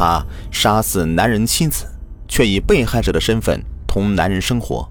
他杀死男人妻子，却以被害者的身份同男人生活。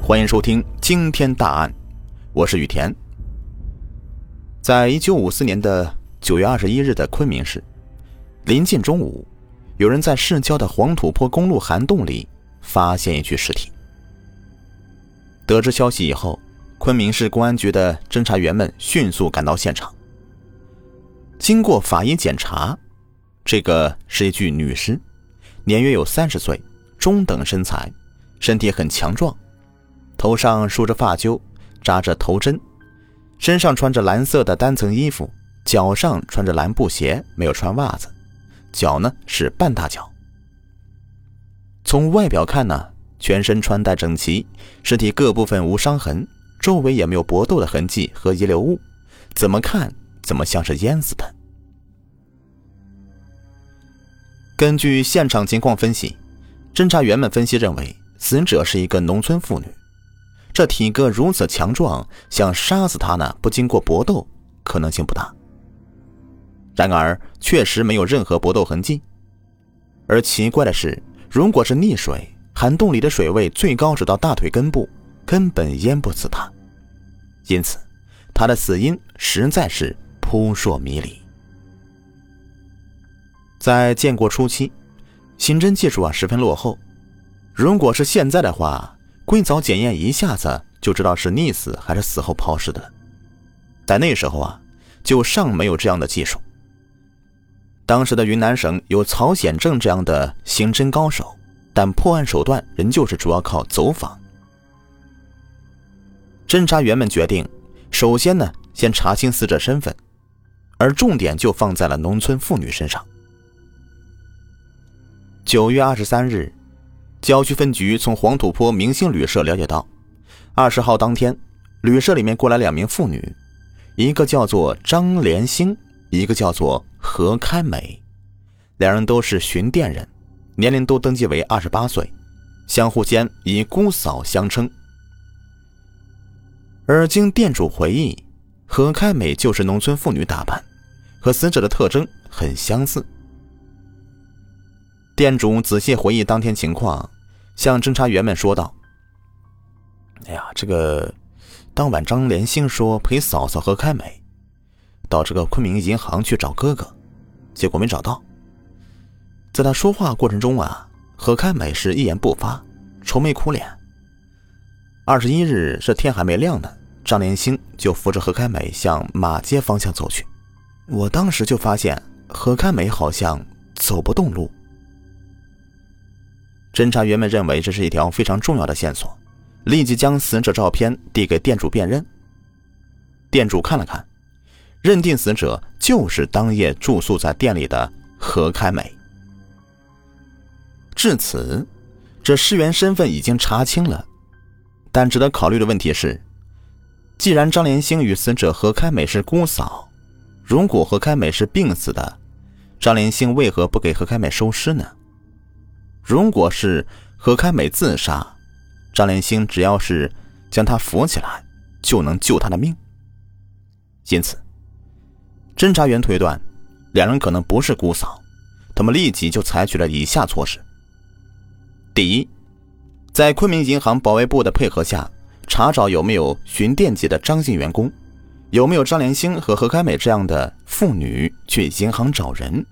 欢迎收听惊天大案，我是雨田。在一九五四年的九月二十一日的昆明市，临近中午，有人在市郊的黄土坡公路涵洞里发现一具尸体。得知消息以后，昆明市公安局的侦查员们迅速赶到现场。经过法医检查，这个是一具女尸，年约有三十岁，中等身材，身体很强壮，头上梳着发揪，扎着头针，身上穿着蓝色的单层衣服，脚上穿着蓝布鞋，没有穿袜子，脚呢是半大脚。从外表看呢，全身穿戴整齐，尸体各部分无伤痕，周围也没有搏斗的痕迹和遗留物，怎么看？怎么像是淹死的？根据现场情况分析，侦查员们分析认为，死者是一个农村妇女。这体格如此强壮，想杀死她呢，不经过搏斗，可能性不大。然而，确实没有任何搏斗痕迹。而奇怪的是，如果是溺水，涵洞里的水位最高只到大腿根部，根本淹不死她。因此，她的死因实在是。扑朔迷离。在建国初期，刑侦技术啊十分落后。如果是现在的话，硅藻检验一下子就知道是溺死还是死后抛尸的了。在那时候啊，就尚没有这样的技术。当时的云南省有曹显正这样的刑侦高手，但破案手段仍旧是主要靠走访。侦查员们决定，首先呢，先查清死者身份。而重点就放在了农村妇女身上。九月二十三日，郊区分局从黄土坡明星旅社了解到，二十号当天，旅社里面过来两名妇女，一个叫做张连星，一个叫做何开美，两人都是巡店人，年龄都登记为二十八岁，相互间以姑嫂相称。而经店主回忆。何开美就是农村妇女打扮，和死者的特征很相似。店主仔细回忆当天情况，向侦查员们说道：“哎呀，这个当晚张连星说陪嫂嫂何开美到这个昆明银行去找哥哥，结果没找到。在他说话过程中啊，何开美是一言不发，愁眉苦脸。二十一日是天还没亮呢。”张连星就扶着何开美向马街方向走去，我当时就发现何开美好像走不动路。侦查员们认为这是一条非常重要的线索，立即将死者照片递给店主辨认。店主看了看，认定死者就是当夜住宿在店里的何开美。至此，这尸源身份已经查清了，但值得考虑的问题是。既然张连星与死者何开美是姑嫂，如果何开美是病死的，张连星为何不给何开美收尸呢？如果是何开美自杀，张连星只要是将她扶起来，就能救她的命。因此，侦查员推断，两人可能不是姑嫂，他们立即就采取了以下措施：第一，在昆明银行保卫部的配合下。查找有没有巡电级的张姓员工，有没有张连星和何开美这样的妇女去银行找人。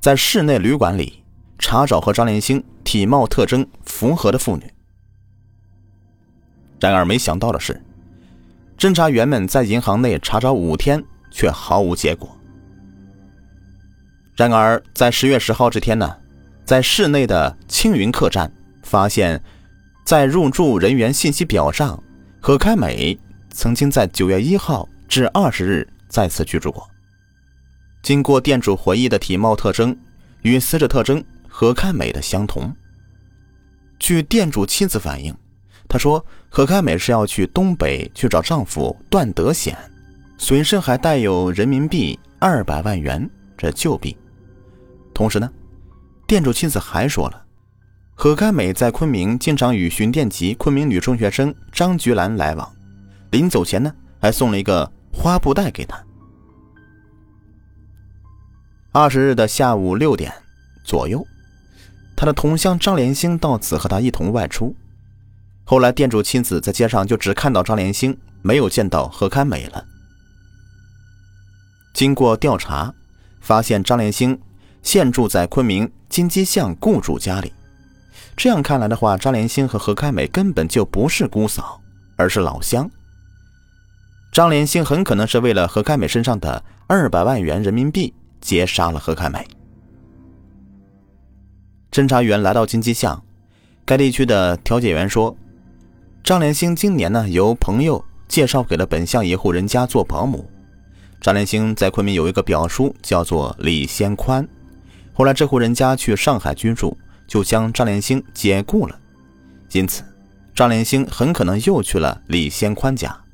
在室内旅馆里查找和张连星体貌特征符合的妇女。然而没想到的是，侦查员们在银行内查找五天却毫无结果。然而在十月十号这天呢，在市内的青云客栈发现。在入住人员信息表上，何开美曾经在九月一号至二十日在此居住过。经过店主回忆的体貌特征，与死者特征何开美的相同。据店主妻子反映，她说何开美是要去东北去找丈夫段德显，随身还带有人民币二百万元这旧币。同时呢，店主妻子还说了。何开美在昆明经常与巡店级昆明女中学生张菊兰来往，临走前呢，还送了一个花布袋给她。二十日的下午六点左右，他的同乡张连兴到此和他一同外出。后来店主亲子在街上就只看到张连兴，没有见到何开美了。经过调查，发现张连兴现住在昆明金鸡巷雇主家里。这样看来的话，张连兴和何开美根本就不是姑嫂，而是老乡。张连兴很可能是为了何开美身上的二百万元人民币，劫杀了何开美。侦查员来到金鸡巷，该地区的调解员说，张连兴今年呢由朋友介绍给了本乡一户人家做保姆。张连兴在昆明有一个表叔，叫做李先宽。后来这户人家去上海居住，就将张连兴解雇了，因此张连兴很可能又去了李先宽家。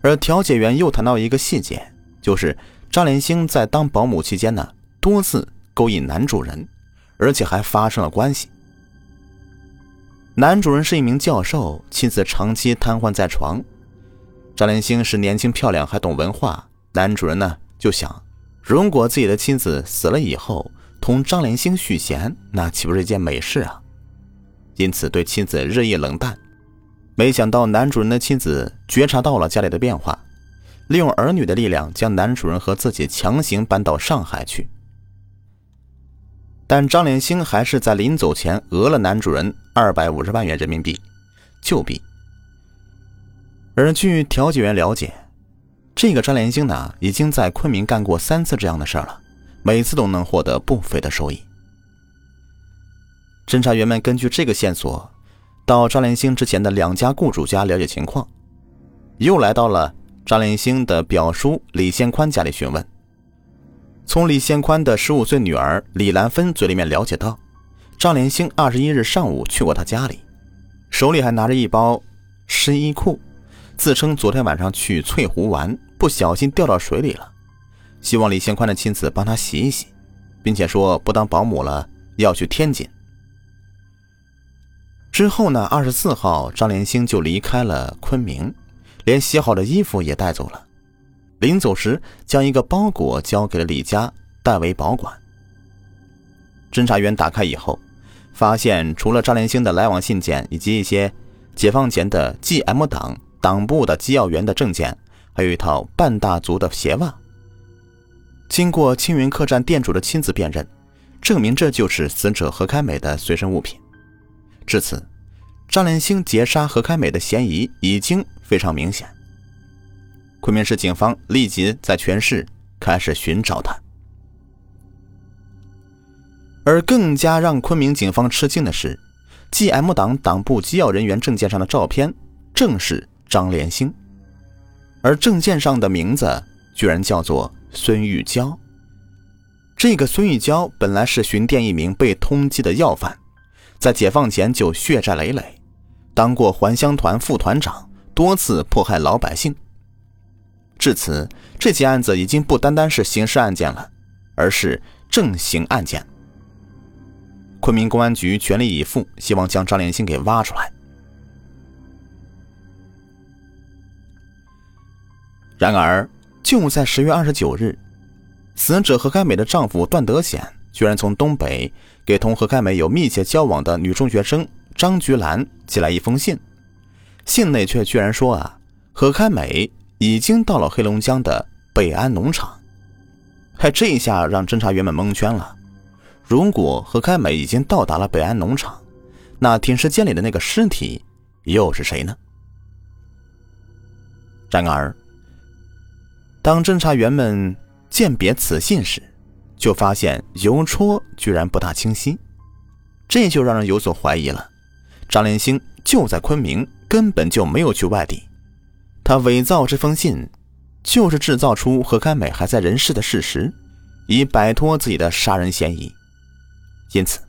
而调解员又谈到一个细节，就是张连星在当保姆期间呢，多次勾引男主人，而且还发生了关系。男主人是一名教授，妻子长期瘫痪在床。张连星是年轻漂亮，还懂文化。男主人呢就想，如果自己的妻子死了以后，同张连星续弦，那岂不是一件美事啊？因此对妻子日益冷淡。没想到男主人的妻子觉察到了家里的变化，利用儿女的力量将男主人和自己强行搬到上海去。但张连兴还是在临走前讹了男主人二百五十万元人民币，旧币。而据调解员了解，这个张连兴呢，已经在昆明干过三次这样的事儿了，每次都能获得不菲的收益。侦查员们根据这个线索。到张连兴之前的两家雇主家了解情况，又来到了张连星的表叔李先宽家里询问。从李先宽的十五岁女儿李兰芬嘴里面了解到，张连星二十一日上午去过他家里，手里还拿着一包湿衣裤，自称昨天晚上去翠湖玩，不小心掉到水里了，希望李先宽的妻子帮他洗一洗，并且说不当保姆了，要去天津。之后呢？二十四号，张连星就离开了昆明，连洗好的衣服也带走了。临走时，将一个包裹交给了李家，代为保管。侦查员打开以后，发现除了张连兴的来往信件以及一些解放前的 G.M 党党部的机要员的证件，还有一套半大足的鞋袜。经过青云客栈店主的亲自辨认，证明这就是死者何开美的随身物品。至此，张连兴劫杀何开美的嫌疑已经非常明显。昆明市警方立即在全市开始寻找他。而更加让昆明警方吃惊的是，G.M 党党部机要人员证件上的照片正是张连星，而证件上的名字居然叫做孙玉娇。这个孙玉娇本来是巡店一名被通缉的要犯。在解放前就血债累累，当过还乡团副团长，多次迫害老百姓。至此，这起案子已经不单单是刑事案件了，而是正刑案件。昆明公安局全力以赴，希望将张连兴给挖出来。然而，就在十月二十九日，死者何开美的丈夫段德显居然从东北。给同何开美有密切交往的女中学生张菊兰寄来一封信，信内却居然说啊，何开美已经到了黑龙江的北安农场。嗨，这一下让侦查员们蒙圈了。如果何开美已经到达了北安农场，那停尸间里的那个尸体又是谁呢？然而，当侦查员们鉴别此信时，就发现邮戳居然不大清晰，这就让人有所怀疑了。张连兴就在昆明，根本就没有去外地。他伪造这封信，就是制造出何开美还在人世的事实，以摆脱自己的杀人嫌疑。因此，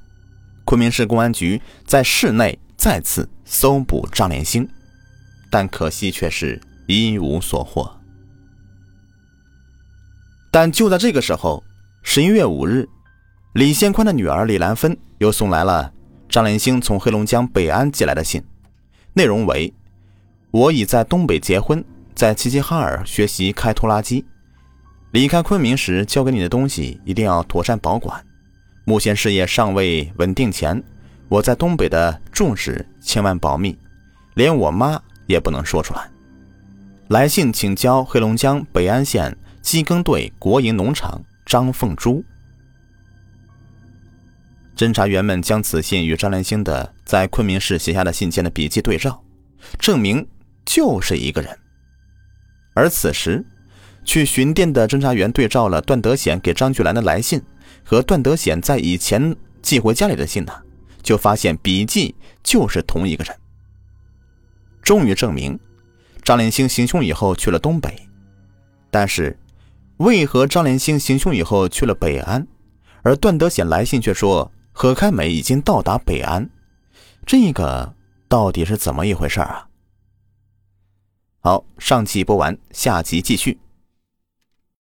昆明市公安局在市内再次搜捕张连兴，但可惜却是一无所获。但就在这个时候。十一月五日，李先宽的女儿李兰芬又送来了张连兴从黑龙江北安寄来的信，内容为：“我已在东北结婚，在齐齐哈尔学习开拖拉机。离开昆明时交给你的东西一定要妥善保管。目前事业尚未稳定前，我在东北的重视千万保密，连我妈也不能说出来。来信请交黑龙江北安县机耕队国营农场张凤珠。侦查员们将此信与张连兴的在昆明市写下的信件的笔迹对照，证明就是一个人。而此时，去巡店的侦查员对照了段德显给张菊兰的来信和段德显在以前寄回家里的信呢，就发现笔迹就是同一个人。终于证明，张连兴行凶以后去了东北，但是，为何张连兴行凶以后去了北安，而段德显来信却说？何开美已经到达北安，这个到底是怎么一回事啊？好，上集播完，下集继续。